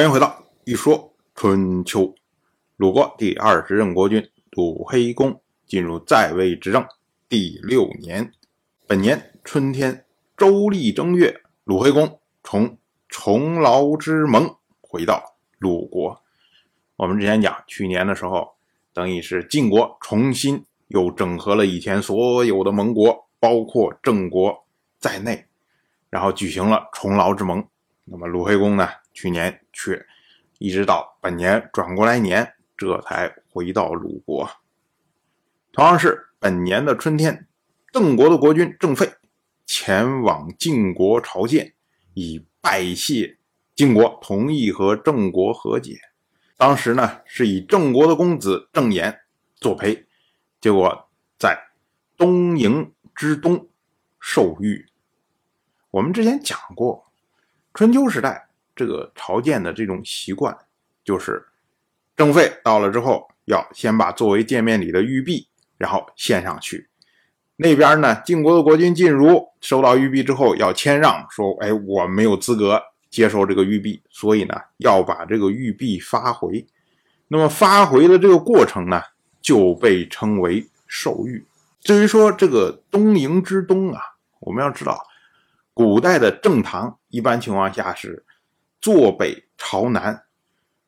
欢迎回到一说春秋。鲁国第二十任国君鲁黑公进入在位执政第六年，本年春天周历正月，鲁黑公从重劳之盟回到鲁国。我们之前讲，去年的时候，等于是晋国重新又整合了以前所有的盟国，包括郑国在内，然后举行了重劳之盟。那么鲁黑公呢？去年去，一直到本年转过来年，这才回到鲁国。同样是本年的春天，郑国的国君郑费前往晋国朝见，以拜谢晋国同意和郑国和解。当时呢，是以郑国的公子郑衍作陪，结果在东营之东受遇。我们之前讲过，春秋时代。这个朝见的这种习惯，就是郑费到了之后，要先把作为见面礼的玉璧，然后献上去。那边呢，晋国的国君晋如收到玉璧之后，要谦让，说：“哎，我没有资格接受这个玉璧，所以呢，要把这个玉璧发回。”那么发回的这个过程呢，就被称为受玉。至于说这个东营之东啊，我们要知道，古代的正堂一般情况下是。坐北朝南，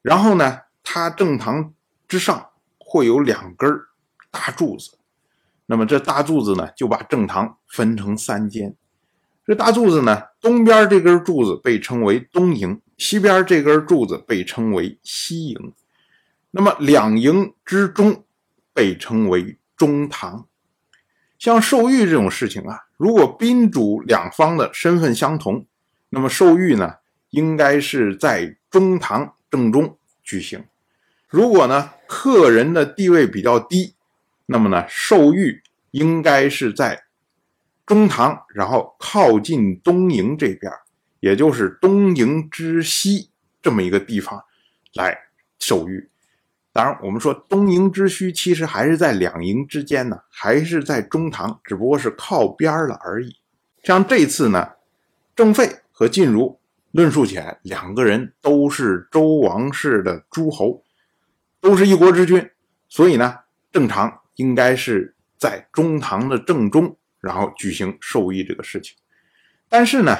然后呢，它正堂之上会有两根大柱子，那么这大柱子呢，就把正堂分成三间。这大柱子呢，东边这根柱子被称为东营，西边这根柱子被称为西营。那么两营之中被称为中堂。像受玉这种事情啊，如果宾主两方的身份相同，那么受玉呢？应该是在中堂正中举行。如果呢，客人的地位比较低，那么呢，受玉应该是在中堂，然后靠近东营这边，也就是东营之西这么一个地方来受玉。当然，我们说东营之西，其实还是在两营之间呢，还是在中堂，只不过是靠边了而已。像这次呢，郑费和晋如。论述起来，两个人都是周王室的诸侯，都是一国之君，所以呢，正常应该是在中堂的正中，然后举行授意这个事情。但是呢，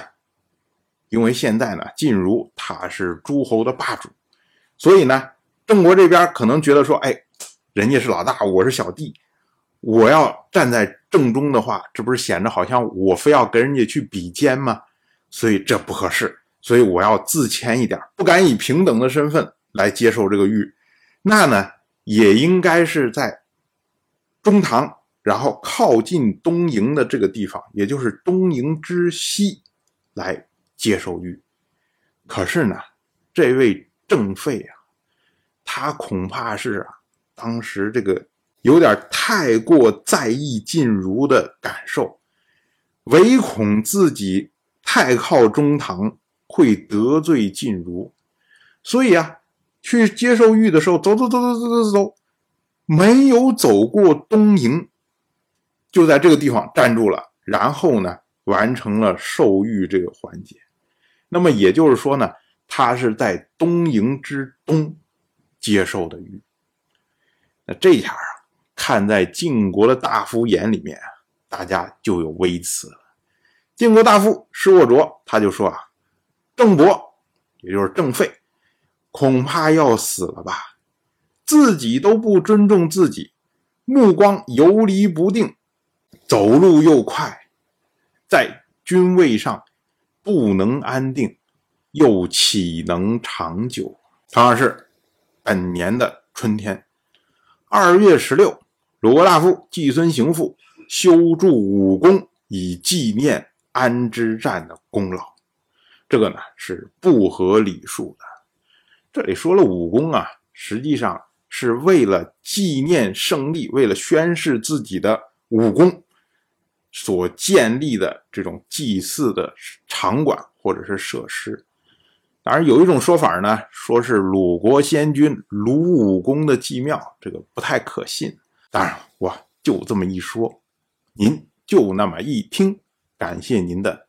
因为现在呢，晋如他是诸侯的霸主，所以呢，郑国这边可能觉得说，哎，人家是老大，我是小弟，我要站在正中的话，这不是显得好像我非要跟人家去比肩吗？所以这不合适。所以我要自谦一点，不敢以平等的身份来接受这个玉，那呢也应该是在中堂，然后靠近东营的这个地方，也就是东营之西来接受玉。可是呢，这位郑费啊，他恐怕是啊，当时这个有点太过在意晋如的感受，唯恐自己太靠中堂。会得罪晋儒，所以啊，去接受玉的时候，走走走走走走走，没有走过东营，就在这个地方站住了，然后呢，完成了受玉这个环节。那么也就是说呢，他是在东营之东接受的玉。那这下啊，看在晋国的大夫眼里面啊，大家就有微词了。晋国大夫施沃卓他就说啊。郑伯，也就是郑废，恐怕要死了吧？自己都不尊重自己，目光游离不定，走路又快，在君位上不能安定，又岂能长久？同样是本年的春天，二月十六，鲁国大夫季孙行父修筑武功，以纪念安之战的功劳。这个呢是不合礼数的。这里说了武功啊，实际上是为了纪念胜利，为了宣示自己的武功所建立的这种祭祀的场馆或者是设施。当然，有一种说法呢，说是鲁国先君鲁武公的祭庙，这个不太可信。当然，我就这么一说，您就那么一听，感谢您的。